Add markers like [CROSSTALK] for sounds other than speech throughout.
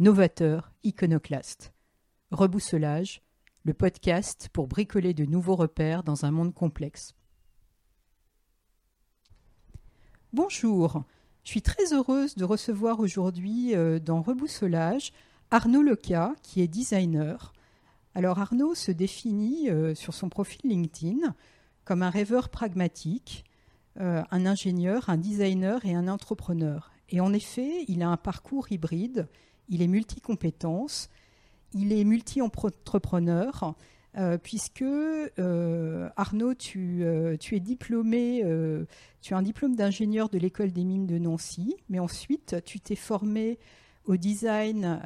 novateurs, iconoclastes. Rebousselage, le podcast pour bricoler de nouveaux repères dans un monde complexe. Bonjour, je suis très heureuse de recevoir aujourd'hui euh, dans Rebousselage Arnaud Leca, qui est designer. Alors Arnaud se définit euh, sur son profil LinkedIn comme un rêveur pragmatique, euh, un ingénieur, un designer et un entrepreneur. Et en effet, il a un parcours hybride, il est multicompétence, il est multi-entrepreneur, euh, puisque euh, Arnaud, tu, euh, tu, es diplômé, tu as un diplôme d'ingénieur de l'école des mines de Nancy, mais ensuite tu t'es formé au design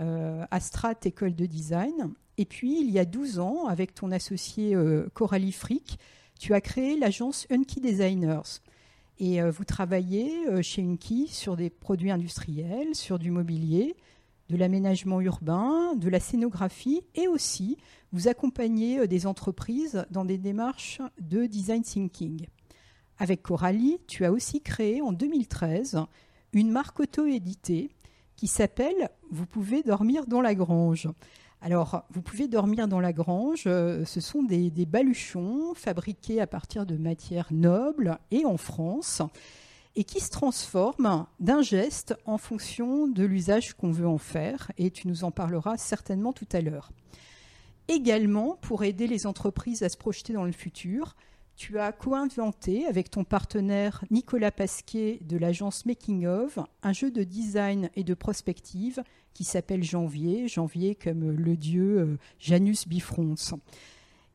à Strat École de Design. Et puis, il y a 12 ans, avec ton associé Coralie Frick, tu as créé l'agence Unky Designers. Et vous travaillez chez Unky sur des produits industriels, sur du mobilier, de l'aménagement urbain, de la scénographie et aussi vous accompagnez euh, des entreprises dans des démarches de design thinking. Avec Coralie, tu as aussi créé en 2013 une marque auto-éditée qui s'appelle Vous pouvez dormir dans la grange. Alors, vous pouvez dormir dans la grange, euh, ce sont des, des baluchons fabriqués à partir de matières nobles et en France et qui se transforme d'un geste en fonction de l'usage qu'on veut en faire, et tu nous en parleras certainement tout à l'heure. Également, pour aider les entreprises à se projeter dans le futur, tu as co-inventé avec ton partenaire Nicolas Pasquier de l'agence Making of un jeu de design et de prospective qui s'appelle Janvier, Janvier comme le dieu euh, Janus Bifrons.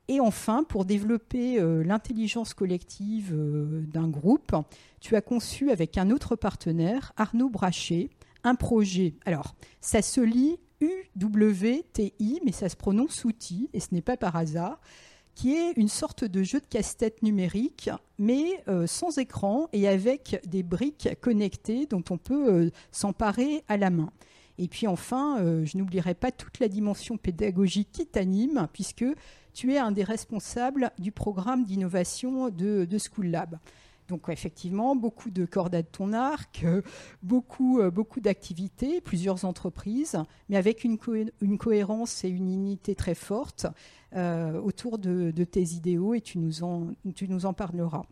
Et enfin, pour développer euh, l'intelligence collective euh, d'un groupe, tu as conçu avec un autre partenaire, Arnaud Brachet, un projet. Alors, ça se lit UWTI, mais ça se prononce outil, et ce n'est pas par hasard, qui est une sorte de jeu de casse-tête numérique, mais euh, sans écran et avec des briques connectées dont on peut s'emparer à la main. Et puis enfin, je n'oublierai pas toute la dimension pédagogique qui t'anime, puisque tu es un des responsables du programme d'innovation de, School Lab. Donc effectivement, beaucoup de cordes à ton arc, euh, beaucoup, euh, beaucoup d'activités, plusieurs entreprises, mais avec une, cohérence et une unité très forte euh, autour de, tes idéaux et tu nous en, tu nous en parleras.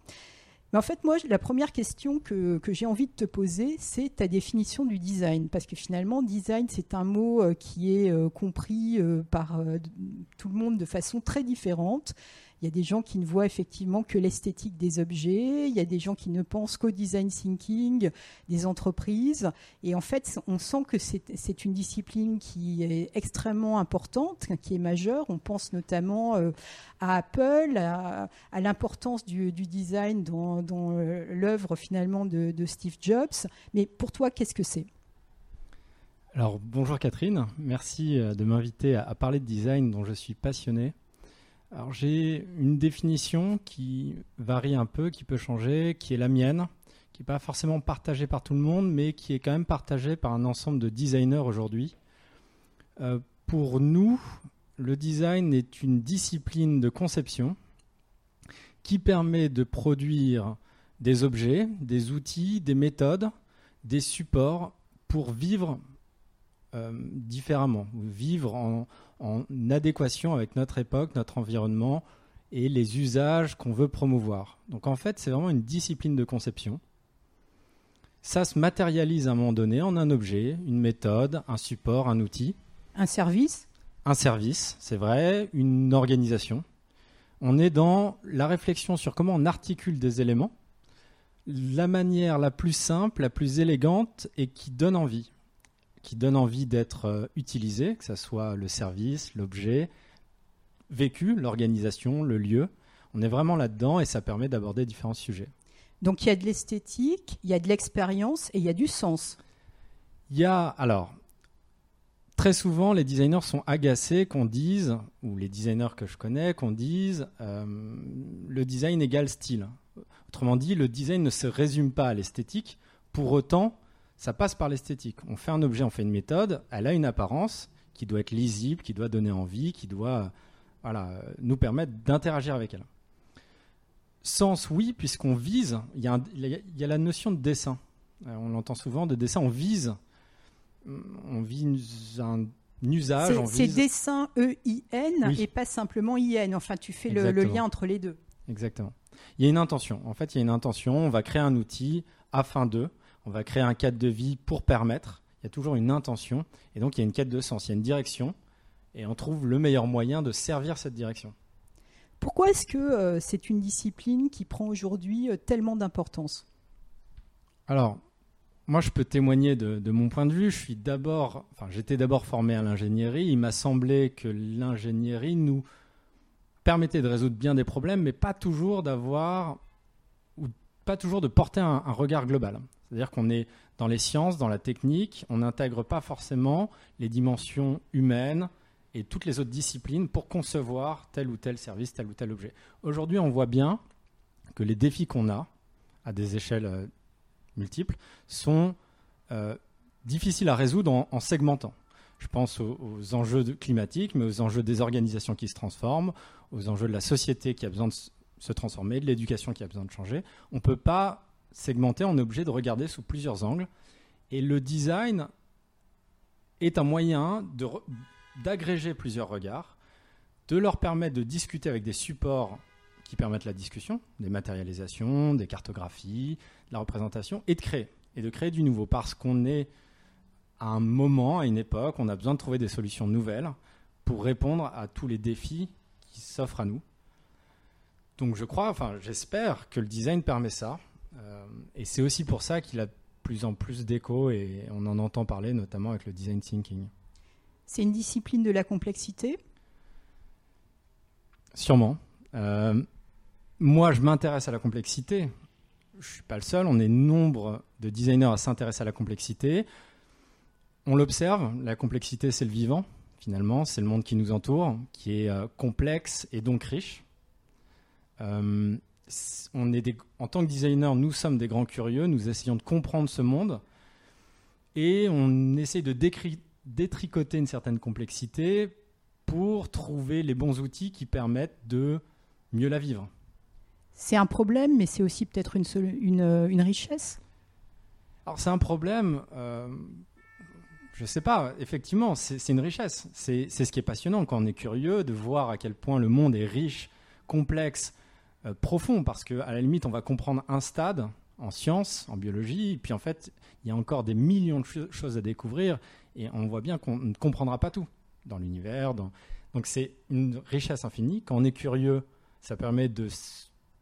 Mais en fait, moi, la première question que, j'ai envie de te poser, c'est ta définition du design. Parce que finalement, design, c'est un mot euh, qui est euh, compris euh, par tout le monde de façon très différente. Il y a des gens qui ne voient effectivement que l'esthétique des objets, il y a des gens qui ne pensent qu'au design thinking des entreprises. Et en fait, on sent que c'est une discipline qui est extrêmement importante, qui est majeure. On pense notamment euh, à Apple, à, l'importance du, design dans, euh, l'œuvre finalement de, Steve Jobs. Mais pour toi, qu'est-ce que c'est? Alors bonjour Catherine, merci euh, de m'inviter à parler de design dont je suis passionné. Alors j'ai une définition qui varie un peu, qui peut changer, qui est la mienne, qui n'est pas forcément partagée par tout le monde, mais qui est quand même partagée par un ensemble de designers aujourd'hui. Euh, pour nous, le design est une discipline de conception qui permet de produire des objets, des outils, des méthodes, des supports pour vivre euh, différemment, vivre en, en adéquation avec notre époque, notre environnement et les usages qu'on veut promouvoir. Donc en fait, c'est vraiment une discipline de conception. Ça se matérialise à un moment donné en un objet, une méthode, un support, un outil. Un service? Un service, c'est vrai, une organisation. On est dans la réflexion sur comment on articule des éléments, la manière la plus simple, la plus élégante et qui donne envie qui donne envie d'être euh, utilisé, que ce soit le service, l'objet, vécu, l'organisation, le lieu. On est vraiment là-dedans et ça permet d'aborder différents sujets. Donc il y a de l'esthétique, il y a de l'expérience et il y a du sens. Il y a, alors, très souvent, les designers sont agacés qu'on dise, ou les designers que je connais, qu'on dise euh, le design égale style. Autrement dit, le design ne se résume pas à l'esthétique. Pour autant, ça passe par l'esthétique. On fait un objet, on fait une méthode, elle a une apparence qui doit être lisible, qui doit donner envie, qui doit voilà, nous permettre d'interagir avec elle. Sens, oui, puisqu'on vise, il y, a la notion de dessin. Euh, on l'entend souvent, de dessin, on vise. On vise un, usage. C'est dessin E-I-N et pas simplement I-N. Enfin, tu fais le, lien entre les deux. Exactement. Il y a une intention. En fait, il y a une intention. On va créer un outil afin de. On va créer un cadre de vie pour permettre. Il y a toujours une intention. Et donc, il y a une quête de sens. Il y a une direction. Et on trouve le meilleur moyen de servir cette direction. Pourquoi est-ce que euh, c'est une discipline qui prend aujourd'hui euh, tellement d'importance? Alors, moi, je peux témoigner de, mon point de vue. Je suis d'abord, enfin, j'étais d'abord formé à l'ingénierie. Il m'a semblé que l'ingénierie nous permettait de résoudre bien des problèmes, mais pas toujours d'avoir ou pas toujours de porter un, un regard global. C'est-à-dire qu'on est dans les sciences, dans la technique, on n'intègre pas forcément les dimensions humaines, et toutes les autres disciplines pour concevoir tel ou tel service, tel ou tel objet. Aujourd'hui, on voit bien que les défis qu'on a, à des échelles euh, multiples, sont euh, difficiles à résoudre en, segmentant. Je pense aux, enjeux climatiques, mais aux enjeux des organisations qui se transforment, aux enjeux de la société qui a besoin de se transformer, de l'éducation qui a besoin de changer. On ne peut pas segmenter, on est obligé de regarder sous plusieurs angles. Et le design est un moyen d'agréger plusieurs regards, de leur permettre de discuter avec des supports qui permettent la discussion, des matérialisations, des cartographies, de la représentation, et de créer, et de créer du nouveau, parce qu'on est à un moment, à une époque, on a besoin de trouver des solutions nouvelles pour répondre à tous les défis qui s'offrent à nous. Donc je crois, enfin j'espère que le design permet ça, et c'est aussi pour ça qu'il a de plus en plus d'écho, et on en entend parler notamment avec le design thinking. C'est une discipline de la complexité? Sûrement. Euh, moi, je m'intéresse à la complexité. Je ne suis pas le seul. On est nombre de designers à s'intéresser à la complexité. On l'observe. La complexité, c'est le vivant, finalement. C'est le monde qui nous entoure, qui est euh, complexe et donc riche. Euh, on est en tant que designer, nous sommes des grands curieux. Nous essayons de comprendre ce monde. Et on essaie de détricoter une certaine complexité pour trouver les bons outils qui permettent de mieux la vivre. C'est un problème, mais c'est aussi peut-être une, une, euh, une, richesse? Alors c'est un problème, euh, je ne sais pas, effectivement, c'est une richesse. C'est ce qui est passionnant quand on est curieux de voir à quel point le monde est riche, complexe, euh, profond, parce qu'à la limite, on va comprendre un stade en sciences, en biologie, et puis en fait, il y a encore des millions de choses à découvrir, et on voit bien qu'on ne comprendra pas tout dans l'univers. Donc c'est une richesse infinie. Quand on est curieux, ça permet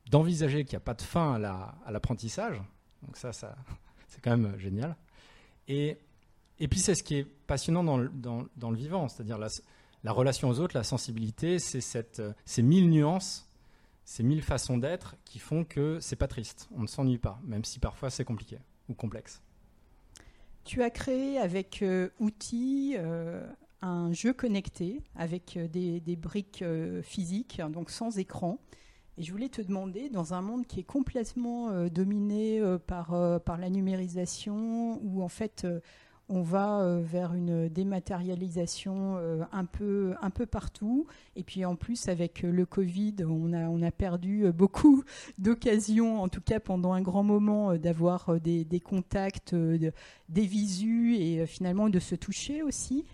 d'envisager qu'il n'y a pas de fin à l'apprentissage. Donc ça, ça [LAUGHS] c'est quand même génial. Et, et puis c'est ce qui est passionnant dans le, dans, le vivant, c'est-à-dire la, la, relation aux autres, la sensibilité, c'est ces mille nuances, ces mille façons d'être qui font que c'est pas triste, on ne s'ennuie pas, même si parfois c'est compliqué ou complexe. Tu as créé avec euh, outils euh, un jeu connecté avec euh, des, briques physiques, donc sans écran. Et je voulais te demander, dans un monde qui est complètement dominé par, par la numérisation, où en fait on va euh, vers une dématérialisation euh, un, peu, un peu partout. Et puis en plus, avec euh, le Covid, on a, on a perdu beaucoup [LAUGHS] d'occasions, en tout cas pendant un grand moment, d'avoir des, contacts, des visus et finalement de se toucher aussi.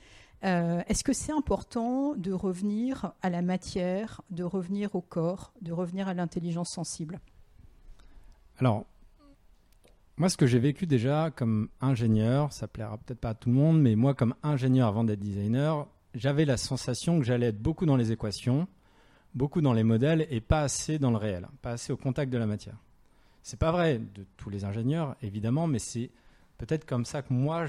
Est-ce que c'est important de revenir à la matière, de revenir au corps, de revenir à l'intelligence sensible? Alors, moi, ce que j'ai vécu déjà comme ingénieur, ça plaira peut-être pas à tout le monde, mais moi, comme ingénieur avant d'être designer, j'avais la sensation que j'allais être beaucoup dans les équations, beaucoup dans les modèles et pas assez dans le réel, pas assez au contact de la matière. C'est pas vrai de tous les ingénieurs, évidemment, mais c'est peut-être comme ça que moi,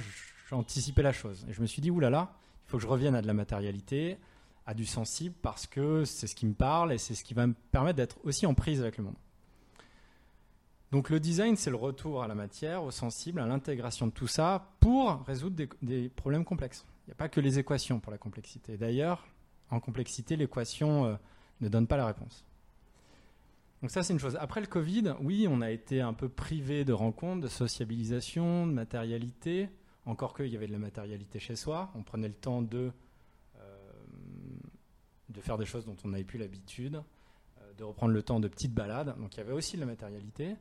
j'anticipais la chose. Et je me suis dit, oulala, il faut que je revienne à de la matérialité, à du sensible, parce que c'est ce qui me parle et c'est ce qui va me permettre d'être aussi en prise avec le monde. Donc le design, c'est le retour à la matière, au sensible, à l'intégration de tout ça pour résoudre des, problèmes complexes. Il n'y a pas que les équations pour la complexité. D'ailleurs, en complexité, l'équation ne donne pas la réponse. Donc ça, c'est une chose. Après le Covid, oui, on a été un peu privé de rencontres, de sociabilisation, de matérialité. Encore qu'il y avait de la matérialité chez soi. On prenait le temps de, euh, de faire des choses dont on n'avait plus l'habitude, euh, de reprendre le temps de petites balades. Donc il y avait aussi de la matérialité.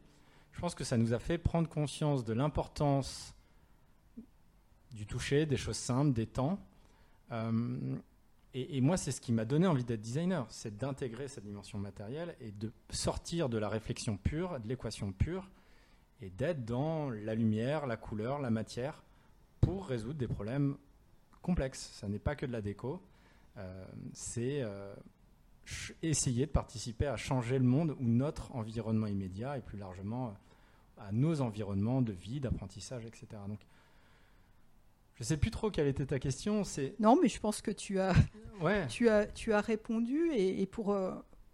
Je pense que ça nous a fait prendre conscience de l'importance du toucher, des choses simples, des temps. Euh, et, moi, c'est ce qui m'a donné envie d'être designer, c'est d'intégrer cette dimension matérielle et de sortir de la réflexion pure, de l'équation pure, et d'être dans la lumière, la couleur, la matière, pour résoudre des problèmes complexes. Ça n'est pas que de la déco, euh, c'est euh, essayer de participer à changer le monde ou notre environnement immédiat et plus largement euh, à nos environnements de vie, d'apprentissage, etc. Donc, je sais plus trop quelle était ta question. C'est non, mais je pense que tu as, [LAUGHS] tu as, tu as répondu et, pour euh,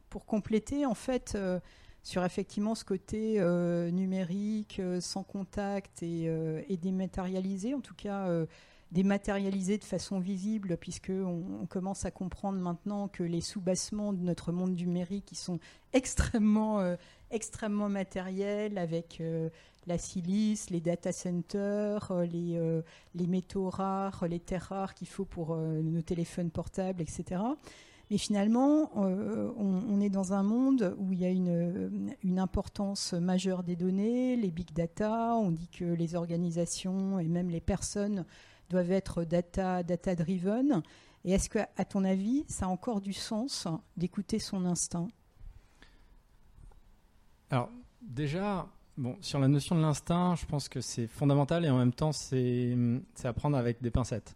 pour compléter en fait euh, sur effectivement ce côté euh, numérique, sans contact et, et, dématérialisé, en tout cas dématérialisé de façon visible, puisque on, commence à comprendre maintenant que les soubassements de notre monde numérique qui sont extrêmement extrêmement matériels avec la silice, les data centers, euh, les, euh, les métaux rares, les terres rares qu'il faut pour euh, nos téléphones portables, etc. Mais finalement, on, est dans un monde où il y a une, une, importance majeure des données, les big data. On dit que les organisations et même les personnes doivent être data, data driven. Et est-ce que, à ton avis, ça a encore du sens d'écouter son instinct? Alors, déjà, Bon, sur la notion de l'instinct, je pense que c'est fondamental et en même temps, c'est à prendre avec des pincettes.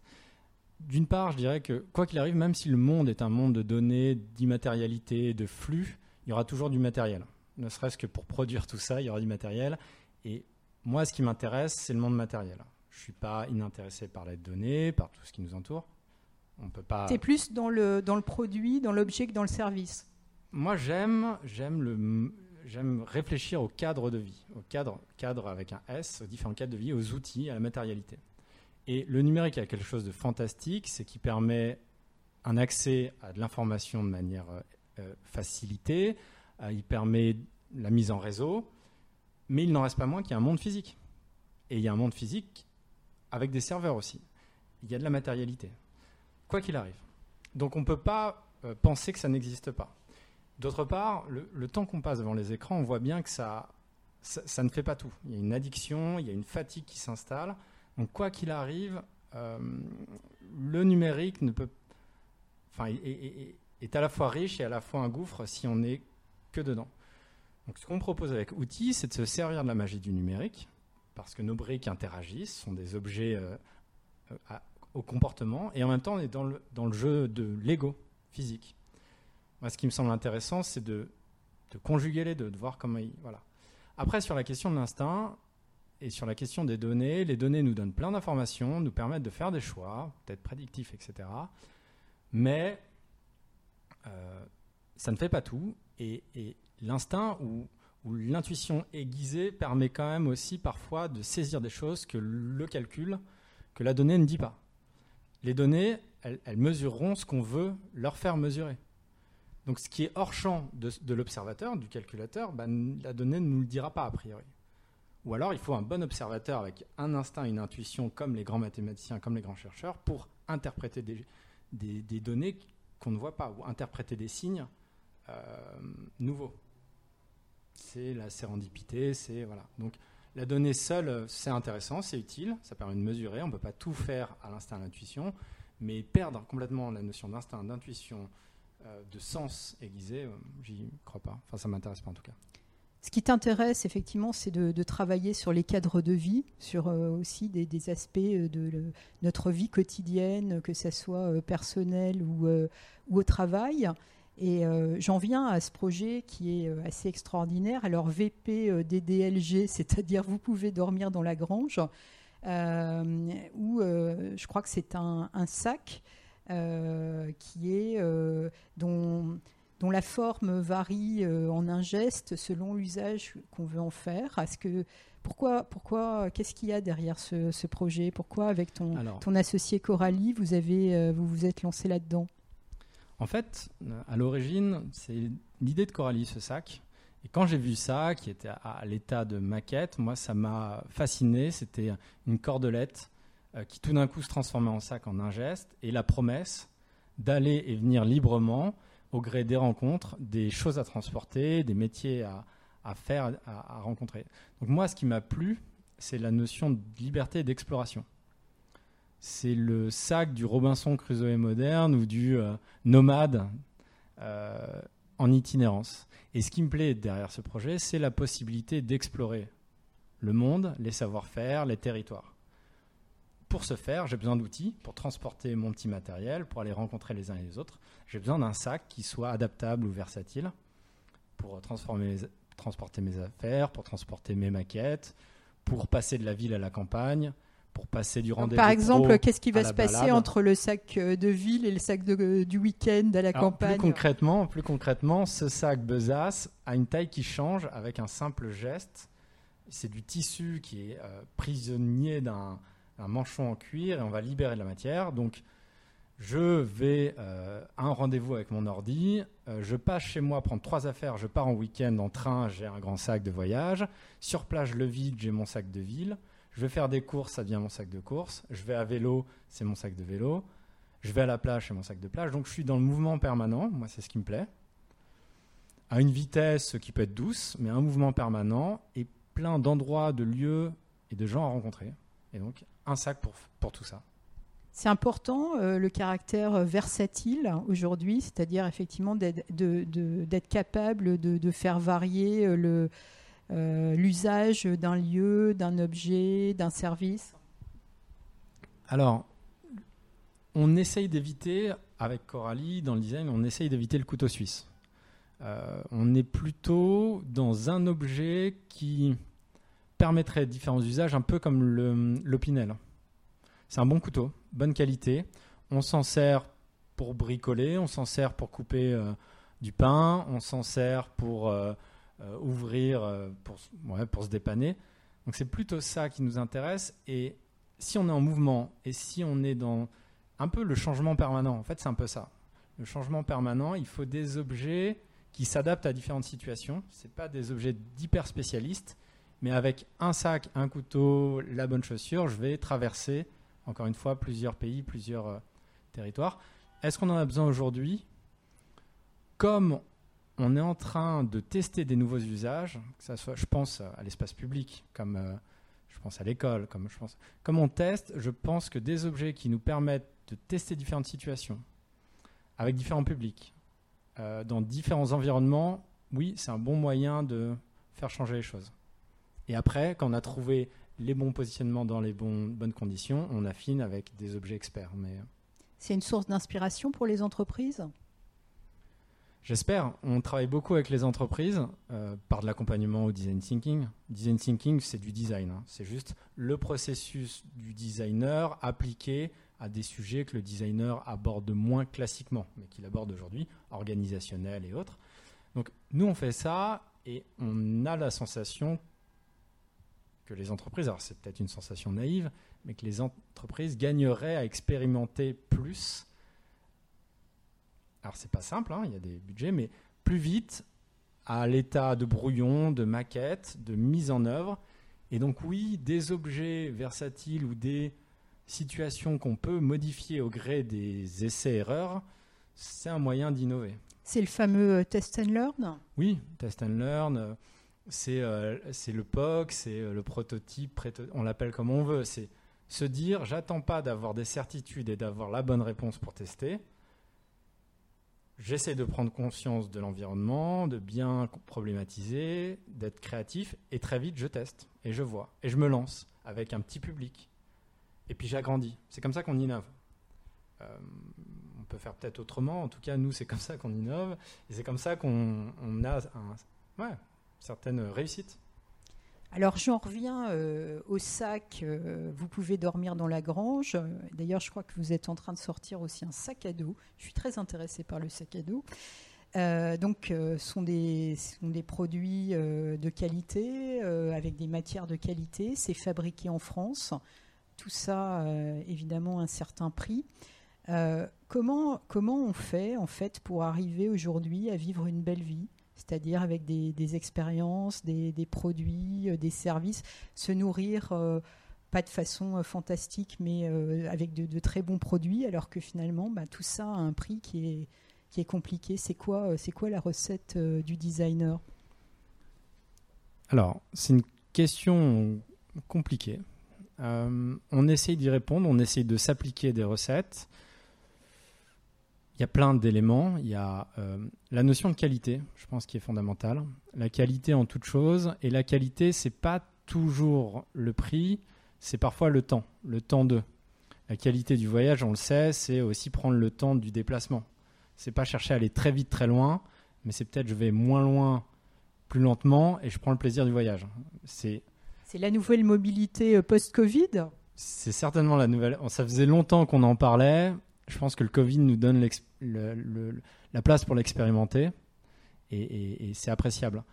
D'une part, je dirais que quoi qu'il arrive, même si le monde est un monde de données, d'immatérialité, de flux, il y aura toujours du matériel. Ne serait-ce que pour produire tout ça, il y aura du matériel. Et moi, ce qui m'intéresse, c'est le monde matériel. Je ne suis pas inintéressé par les données, par tout ce qui nous entoure. On peut pas. C'est plus dans le, dans le produit, dans l'objet que dans le service. Moi, j'aime, j'aime le, j'aime réfléchir au cadre de vie, au cadre, cadre avec un S, aux différents cadres de vie, aux outils, à la matérialité. Et le numérique a quelque chose de fantastique, c'est qu'il permet un accès à de l'information de manière euh, euh, facilitée, euh, il permet la mise en réseau, mais il n'en reste pas moins qu'il y a un monde physique. Et il y a un monde physique avec des serveurs aussi. Il y a de la matérialité, quoi qu'il arrive. Donc on ne peut pas penser que ça n'existe pas. D'autre part, le, temps qu'on passe devant les écrans, on voit bien que ça, ça, ne fait pas tout. Il y a une addiction, il y a une fatigue qui s'installe. Donc quoi qu'il arrive, euh, le numérique ne peut, enfin, est, à la fois riche et à la fois un gouffre si on n'est que dedans. Donc ce qu'on propose avec Outils, c'est de se servir de la magie du numérique, parce que nos briques interagissent, sont des objets euh, au comportement, et en même temps on est dans le, dans le jeu de Lego physique. Moi, ce qui me semble intéressant, c'est de, conjuguer les deux, de voir comment ils. Voilà. Après, sur la question de l'instinct et sur la question des données, les données nous donnent plein d'informations, nous permettent de faire des choix, peut-être prédictifs, etc. Mais euh, ça ne fait pas tout. Et, l'instinct ou, l'intuition aiguisée permet quand même aussi parfois de saisir des choses que le calcul, que la donnée ne dit pas. Les données, elles mesureront ce qu'on veut leur faire mesurer. Donc ce qui est hors champ de, l'observateur, du calculateur, bah, la donnée ne nous le dira pas a priori. Ou alors il faut un bon observateur avec un instinct, une intuition comme les grands mathématiciens, comme les grands chercheurs, pour interpréter des, données qu'on ne voit pas, ou interpréter des signes euh, nouveaux. C'est la sérendipité, c'est voilà. Donc la donnée seule, c'est intéressant, c'est utile, ça permet de mesurer, on ne peut pas tout faire à l'instinct, à l'intuition, mais perdre complètement la notion d'instinct, d'intuition, euh, de sens aiguisé, euh, j'y crois pas. Enfin, ça m'intéresse pas en tout cas. Ce qui t'intéresse effectivement, c'est de, travailler sur les cadres de vie, sur euh, aussi des, aspects de notre vie quotidienne, que ce soit personnel ou, au travail. Et j'en viens à ce projet qui est assez extraordinaire. Alors VP DDLG, [LAUGHS] c'est-à-dire vous pouvez dormir dans la grange, où je crois que c'est un, un, sac euh, qui est euh, dont, dont, la forme varie euh, en un geste selon l'usage qu'on veut en faire. Est-ce que Pourquoi, pourquoi qu'est-ce qu'il y a derrière ce, projet? Pourquoi, avec ton, Alors, ton associé Coralie, vous avez, euh, vous vous êtes lancé là-dedans? En fait, à l'origine, c'est l'idée de Coralie, ce sac. Et quand j'ai vu ça, qui était à, l'état de maquette, moi, ça m'a fasciné. C'était une cordelette euh, qui tout d'un coup se transformait en sac en un geste et la promesse d'aller et venir librement au gré des rencontres, des choses à transporter, des métiers à, faire, à, rencontrer. Donc moi, ce qui m'a plu, c'est la notion de liberté et d'exploration. C'est le sac du Robinson Crusoe moderne ou du euh, nomade euh, en itinérance. Et ce qui me plaît derrière ce projet, c'est la possibilité d'explorer le monde, les savoir-faire, les territoires pour ce faire, j'ai besoin d'outils pour transporter mon petit matériel, pour aller rencontrer les uns et les autres. J'ai besoin d'un sac qui soit adaptable ou versatile pour transporter mes affaires, pour transporter mes maquettes, pour passer de la ville à la campagne, pour passer du rendez-vous. Par exemple, qu'est-ce qui va se passer entre le sac euh, de ville et le sac de, du week-end à la campagne plus concrètement, plus concrètement, ce sac besace a une taille qui change avec un simple geste. C'est du tissu qui est euh, prisonnier d'un un manchon en cuir et on va libérer de la matière. Donc, je vais euh, à un rendez-vous avec mon ordi, euh, je passe chez moi prendre trois affaires, je pars en week-end en train, j'ai un grand sac de voyage. Sur place, je le vide, j'ai mon sac de ville. Je vais faire des courses, ça devient mon sac de course. Je vais à vélo, c'est mon sac de vélo. Je vais à la plage, c'est mon sac de plage. Donc je suis dans le mouvement permanent, moi c'est ce qui me plaît. À une vitesse qui peut être douce, mais un mouvement permanent et plein d'endroits, de lieux et de gens à rencontrer. Et donc un sac pour, pour tout ça. C'est important euh, le caractère versatile aujourd'hui, c'est-à-dire effectivement d'être capable de, faire varier euh, euh, l'usage d'un lieu, d'un objet, d'un service. Alors, on essaye d'éviter, avec Coralie, dans le design, on essaye d'éviter le couteau suisse. on est plutôt dans un objet qui permettrait différents usages, un peu comme l'opinel. C'est un bon couteau, bonne qualité. On s'en sert pour bricoler, on s'en sert pour couper euh, du pain, on s'en sert pour euh, euh, ouvrir, pour, pour se dépanner. Donc c'est plutôt ça qui nous intéresse. Et si on est en mouvement et si on est dans un peu le changement permanent, en fait c'est un peu ça. Le changement permanent, il faut des objets qui s'adaptent à différentes situations. Ce pas des objets d'hyper spécialistes mais avec un sac, un couteau, la bonne chaussure, je vais traverser, encore une fois, plusieurs pays, plusieurs euh, territoires. Est-ce qu'on en a besoin aujourd'hui? Comme on est en train de tester des nouveaux usages, que ça soit, je pense à l'espace public, comme euh, je pense à l'école, comme je pense, comme on teste, je pense que des objets qui nous permettent de tester différentes situations avec différents publics, euh, dans différents environnements, oui, c'est un bon moyen de faire changer les choses. Et après, quand on a trouvé les bons positionnements dans les bonnes conditions, on affine avec des objets experts. Mais... Euh, C'est une source d'inspiration pour les entreprises? J'espère. On travaille beaucoup avec les entreprises euh, par de l'accompagnement au design thinking. Design thinking, c'est du design. Hein. C'est juste le processus du designer appliqué à des sujets que le designer aborde moins classiquement, mais qu'il aborde aujourd'hui, organisationnel et autres. Donc nous, on fait ça et on a la sensation que les entreprises, alors c'est peut-être une sensation naïve, mais que les entreprises gagneraient à expérimenter plus. Alors c'est pas simple, hein, il y a des budgets, mais plus vite à l'état de brouillon, de maquette, de mise en œuvre. Et donc oui, des objets versatiles ou des situations qu'on peut modifier au gré des essais-erreurs, c'est un moyen d'innover. C'est le fameux euh, test and learn? Oui, test and learn. Euh, euh, c'est le POC, c'est euh, le prototype, on l'appelle comme on veut. C'est se dire, j'attends pas d'avoir des certitudes et d'avoir la bonne réponse pour tester. J'essaie de prendre conscience de l'environnement, de bien problématiser, d'être créatif, et très vite je teste, et je vois, et je me lance avec un petit public. Et puis j'agrandis. C'est comme ça qu'on innove. Euh, on peut faire peut-être autrement, en tout cas nous c'est comme ça qu'on innove, et c'est comme ça qu'on a un... Ouais, certaines réussites. Alors j'en reviens euh, au sac, euh, vous pouvez dormir dans la grange. D'ailleurs je crois que vous êtes en train de sortir aussi un sac à dos. Je suis très intéressée par le sac à dos. Euh, donc, euh, sont des, sont des produits euh, de qualité, avec des matières de qualité. C'est fabriqué en France. Tout ça, évidemment, un certain prix. comment, comment on fait, en fait, pour arriver aujourd'hui à vivre une belle vie? C'est-à-dire avec des, expériences, des, produits, des services, se nourrir pas de façon fantastique, mais avec de, très bons produits, alors que finalement, bah, tout ça a un prix qui est, compliqué. C'est quoi, euh, la recette euh, du designer? Alors, c'est une question compliquée. Euh, on essaye d'y répondre, on essaye de s'appliquer des recettes. Il y a plein d'éléments. Il y a la notion de qualité, je pense, qui est fondamentale. La qualité en toute chose. Et la qualité, c'est pas toujours le prix, c'est parfois le temps, le temps de. La qualité du voyage, on le sait, c'est aussi prendre le temps du déplacement c'est pas chercher à aller très vite, très loin, mais c'est peut-être je vais moins loin, plus lentement, et je prends le plaisir du voyage. C'est c'est la nouvelle mobilité euh, post-Covid? C'est certainement la nouvelle. Ça faisait longtemps qu'on en parlait. Je pense que le Covid nous donne la place pour l'expérimenter, et, c'est appréciable.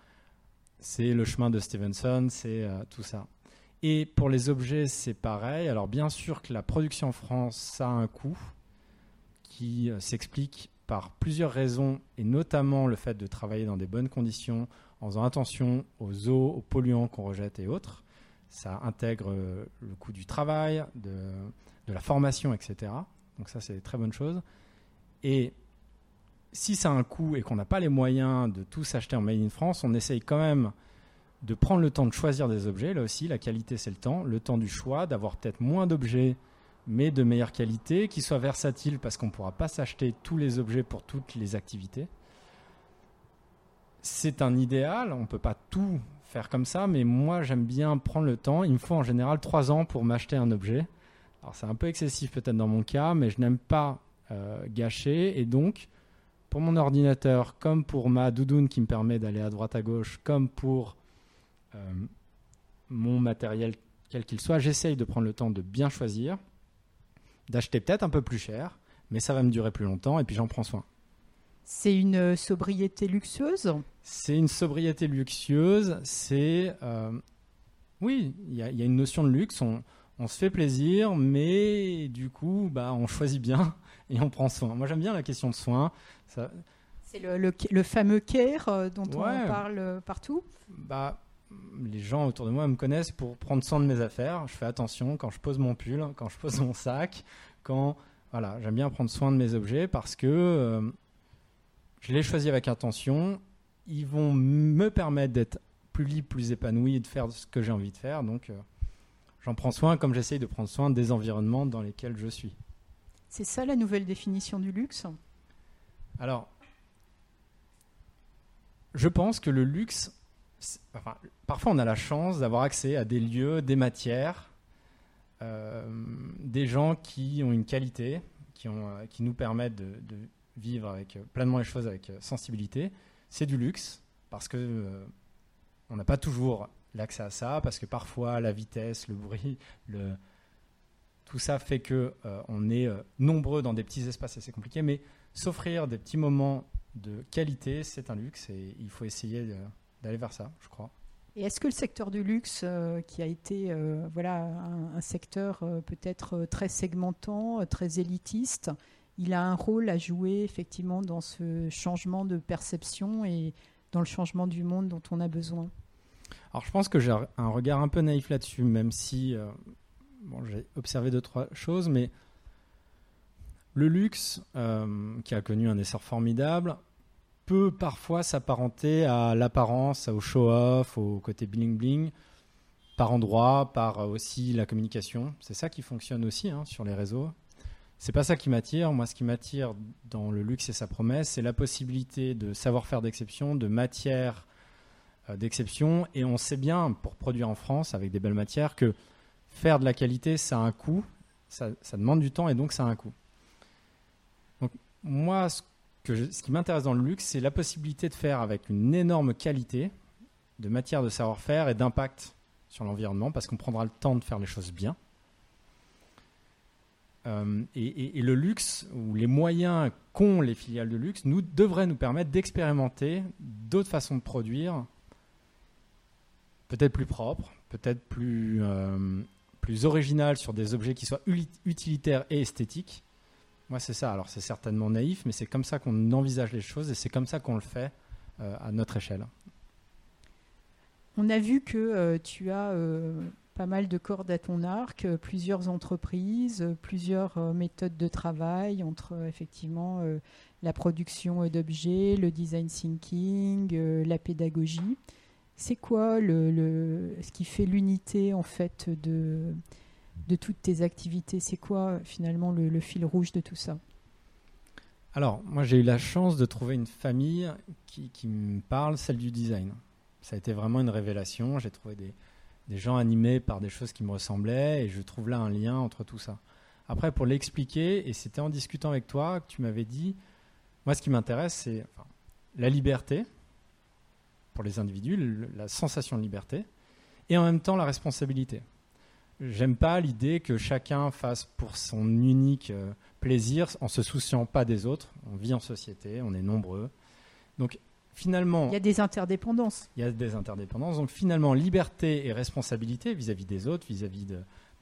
C'est le chemin de Stevenson, c'est euh, tout ça. Et pour les objets, c'est pareil. Alors bien sûr que la production en France, a un coût qui euh, s'explique par plusieurs raisons, et notamment le fait de travailler dans des bonnes conditions, en faisant attention aux eaux, aux polluants qu'on rejette et autres. Ça intègre euh, le coût du travail, de, la formation, etc. Donc ça, c'est très bonnes choses. Et si ça a un coût et qu'on n'a pas les moyens de tout s'acheter en Made in France, on essaye quand même de prendre le temps de choisir des objets. Là aussi, la qualité, c'est le temps. Le temps du choix, d'avoir peut-être moins d'objets mais de meilleure qualité, qui soit versatile parce qu'on ne pourra pas s'acheter tous les objets pour toutes les activités. C'est un idéal, on ne peut pas tout faire comme ça, mais moi j'aime bien prendre le temps. Il me faut en général trois ans pour m'acheter un objet. Alors c'est un peu excessif peut-être dans mon cas, mais je n'aime pas euh, gâcher et donc pour mon ordinateur, comme pour ma doudoune qui me permet d'aller à droite à gauche, comme pour euh, mon matériel quel qu'il soit, j'essaye de prendre le temps de bien choisir d'acheter peut-être un peu plus cher, mais ça va me durer plus longtemps et puis j'en prends soin. C'est une euh, sobriété luxueuse? C'est une sobriété luxueuse. C'est. Euh, oui, il y, a une notion de luxe. On, se fait plaisir, mais du coup, bah, on choisit bien [LAUGHS] et on prend soin. Moi, j'aime bien la question de soin. C'est le, fameux care euh, dont on parle partout bah, les gens autour de moi me connaissent pour prendre soin de mes affaires. Je fais attention quand je pose mon pull, [LAUGHS] quand je pose mon sac, quand voilà, j'aime bien prendre soin de mes objets parce que euh, je les choisis avec attention. Ils vont me permettre d'être plus libre, plus épanoui et de faire ce que j'ai envie de faire. Donc, euh, j'en prends soin comme j'essaye de prendre soin des environnements dans lesquels je suis. C'est ça la nouvelle définition du luxe? Alors, je pense que le luxe parfois on a la chance d'avoir accès à des lieux, des matières, euh, des gens qui ont une qualité, qui, ont, euh, qui nous permettent de, vivre avec euh, pleinement les choses avec sensibilité. C'est du luxe parce que on n'a pas toujours l'accès à ça, parce que parfois la vitesse, le bruit, tout ça fait que on est nombreux dans des petits espaces assez compliqués, mais s'offrir des petits moments de qualité, c'est un luxe et il faut essayer d'aller vers ça, je crois. Et est-ce que le secteur du luxe, euh, qui a été euh, voilà, un, secteur euh, peut-être très segmentant, très élitiste, il a un rôle à jouer effectivement dans ce changement de perception et dans le changement du monde dont on a besoin? Alors je pense que j'ai un regard un peu naïf là-dessus, même si bon, j'ai observé deux, trois choses, mais le luxe, qui a connu un essor formidable, peut parfois s'apparenter à l'apparence, au show-off, au côté bling-bling, par endroit, par aussi la communication. C'est ça qui fonctionne aussi hein, sur les réseaux. C'est pas ça qui m'attire. Moi, ce qui m'attire dans le luxe et sa promesse, c'est la possibilité de savoir-faire d'exception, de matière euh, d'exception. Et on sait bien, pour produire en France avec des belles matières, que faire de la qualité, ça a un coût, ça, demande du temps et donc ça a un coût. Donc, moi, ce ce qui m'intéresse dans le luxe, c'est la possibilité de faire avec une énorme qualité de matière de savoir-faire et d'impact sur l'environnement, parce qu'on prendra le temps de faire les choses bien. euh, et, le luxe, ou les moyens qu'ont les filiales de luxe, nous devraient nous permettre d'expérimenter d'autres façons de produire, peut-être plus propres, peut-être plus, euh, plus originales sur des objets qui soient utilitaires et esthétiques. Moi, c'est ça. Alors, c'est certainement naïf, mais c'est comme ça qu'on envisage les choses et c'est comme ça qu'on le fait euh, à notre échelle. On a vu que tu as pas mal de cordes à ton arc, euh, plusieurs entreprises, euh, plusieurs euh, méthodes de travail entre effectivement la production d'objets, le design thinking, la pédagogie. C'est quoi le, ce qui fait l'unité en fait de, de toutes tes activités? C'est quoi finalement le, fil rouge de tout ça? Alors, moi j'ai eu la chance de trouver une famille qui, qui me parle, celle du design. Ça a été vraiment une révélation. J'ai trouvé des, des gens animés par des choses qui me ressemblaient, et je trouve là un lien entre tout ça. Après, pour l'expliquer, et c'était en discutant avec toi que tu m'avais dit, moi ce qui m'intéresse, c'est la liberté pour les individus, la sensation de liberté, et en même temps la responsabilité. J'aime pas l'idée que chacun fasse pour son unique euh, plaisir en se souciant pas des autres. On vit en société, on est nombreux. Donc finalement. Il y a des interdépendances. Il y a des interdépendances. Donc finalement, liberté et responsabilité vis-à-vis des autres, vis-à-vis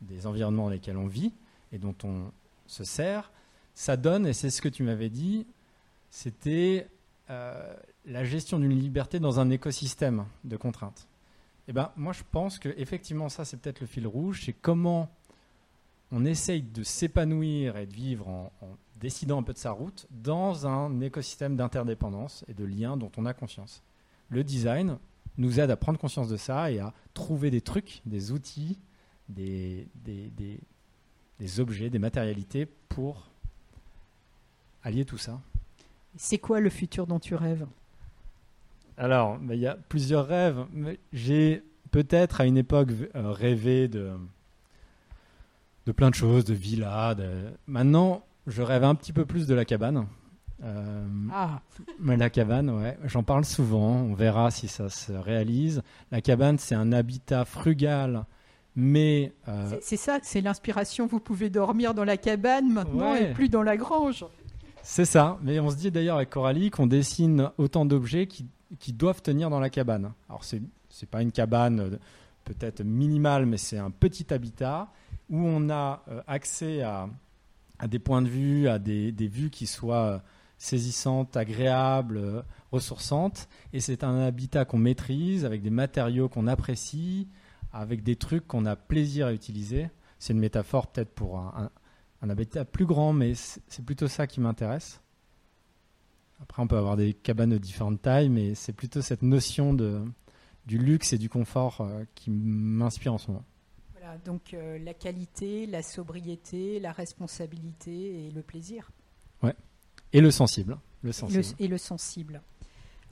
des environnements dans lesquels on vit et dont on se sert, ça donne, et c'est ce que tu m'avais dit, c'était euh, la gestion d'une liberté dans un écosystème de contraintes. Eh ben, moi, je pense que effectivement, ça, c'est peut-être le fil rouge, c'est comment on essaye de s'épanouir et de vivre en, décidant un peu de sa route dans un écosystème d'interdépendance et de liens dont on a conscience. Le design nous aide à prendre conscience de ça et à trouver des trucs, des outils, des, objets, des matérialités pour allier tout ça. C'est quoi le futur dont tu rêves? Alors, il y a plusieurs rêves. J'ai peut-être à une époque euh, rêvé de, de plein de choses, de villas. De... Maintenant, je rêve un petit peu plus de la cabane. Euh, ah. La cabane, ouais, j'en parle souvent. On verra si ça se réalise. La cabane, c'est un habitat frugal, mais euh, c'est ça, c'est l'inspiration. Vous pouvez dormir dans la cabane maintenant et plus dans la grange. C'est ça. Mais on se dit d'ailleurs avec Coralie qu'on dessine autant d'objets qui, qui, doivent tenir dans la cabane. Alors c'est c'est pas une cabane euh, peut-être minimale, mais c'est un petit habitat où on a accès à des points de vue, à des, vues qui soient saisissantes, agréables, ressourçantes. Et c'est un habitat qu'on maîtrise, avec des matériaux qu'on apprécie, avec des trucs qu'on a plaisir à utiliser. C'est une métaphore peut-être pour un, habitat plus grand, mais c'est plutôt ça qui m'intéresse. Après, on peut avoir des cabanes de différentes tailles, mais c'est plutôt cette notion de, du luxe et du confort euh, qui m'inspire en ce moment donc euh, la qualité, la sobriété, la responsabilité et le plaisir. Ouais. Et le sensible. Le sensible. Et, le, sensible.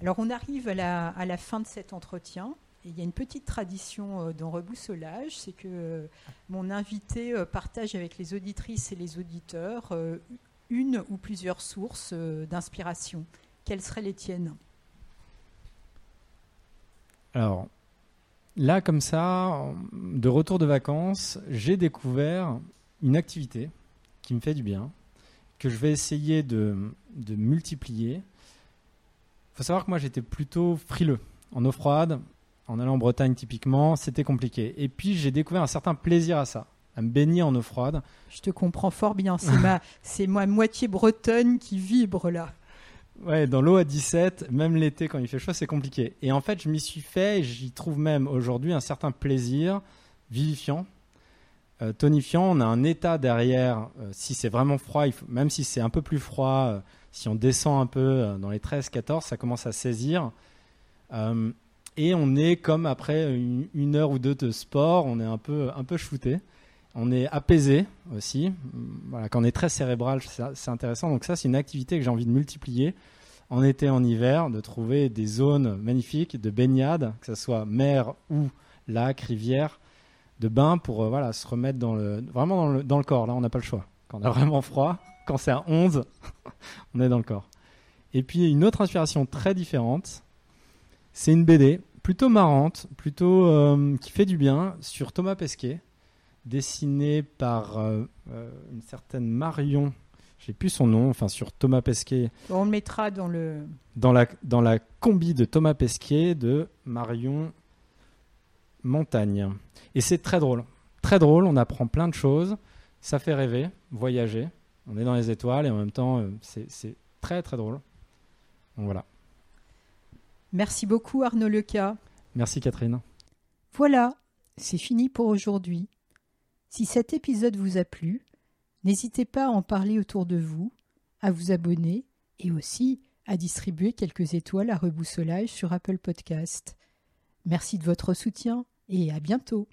Alors on arrive à la, à la, fin de cet entretien. Il y a une petite tradition euh, dans Reboussolage, c'est que euh, mon invité partage avec les auditrices et les auditeurs une ou plusieurs sources d'inspiration. Quelles seraient les tiennes? Alors, là, comme ça, de retour de vacances, j'ai découvert une activité qui me fait du bien, que je vais essayer de, multiplier. Il faut savoir que moi, j'étais plutôt frileux. En eau froide, en allant en Bretagne typiquement, c'était compliqué. Et puis, j'ai découvert un certain plaisir à ça à me baigner en eau froide. Je te comprends fort bien. C'est ma, [LAUGHS] c'est ma moitié bretonne qui vibre là. Ouais, dans l'eau à 17, même l'été quand il fait chaud, c'est compliqué. Et en fait, je m'y suis fait et j'y trouve même aujourd'hui un certain plaisir vivifiant, euh, tonifiant. On a un état derrière, euh, si c'est vraiment froid, il faut, même si c'est un peu plus froid, euh, si on descend un peu dans les 13-14, ça commence à saisir. Et on est comme après une, heure ou deux de sport, on est un peu, un peu shooté. On est apaisé aussi. Voilà, quand on est très cérébral, c'est intéressant. Donc ça, c'est une activité que j'ai envie de multiplier en été, en hiver, de trouver des zones magnifiques de baignade, que ce soit mer ou lac, rivière, de bain pour euh, voilà, se remettre dans le, vraiment dans le, dans le corps. Là, on n'a pas le choix. Quand on a vraiment froid, quand c'est à 11, [LAUGHS] on est dans le corps. Et puis une autre inspiration très différente, c'est une BD plutôt marrante, plutôt euh, qui fait du bien sur Thomas Pesquet, dessiné par euh, euh, une certaine Marion. J'ai plus son nom, enfin sur Thomas Pesquet. On le mettra dans le. Dans la, dans la combi de Thomas Pesquet de Marion Montagne. Et c'est très drôle. Très drôle, on apprend plein de choses. Ça fait rêver, voyager. On est dans les étoiles et en même temps, c'est c'est très très drôle. Donc voilà. Merci beaucoup Arnaud Leca. Merci Catherine. Voilà, c'est fini pour aujourd'hui. Si cet épisode vous a plu, n'hésitez pas à en parler autour de vous, à vous abonner et aussi à distribuer quelques étoiles à reboussolage sur Apple Podcast. Merci de votre soutien et à bientôt.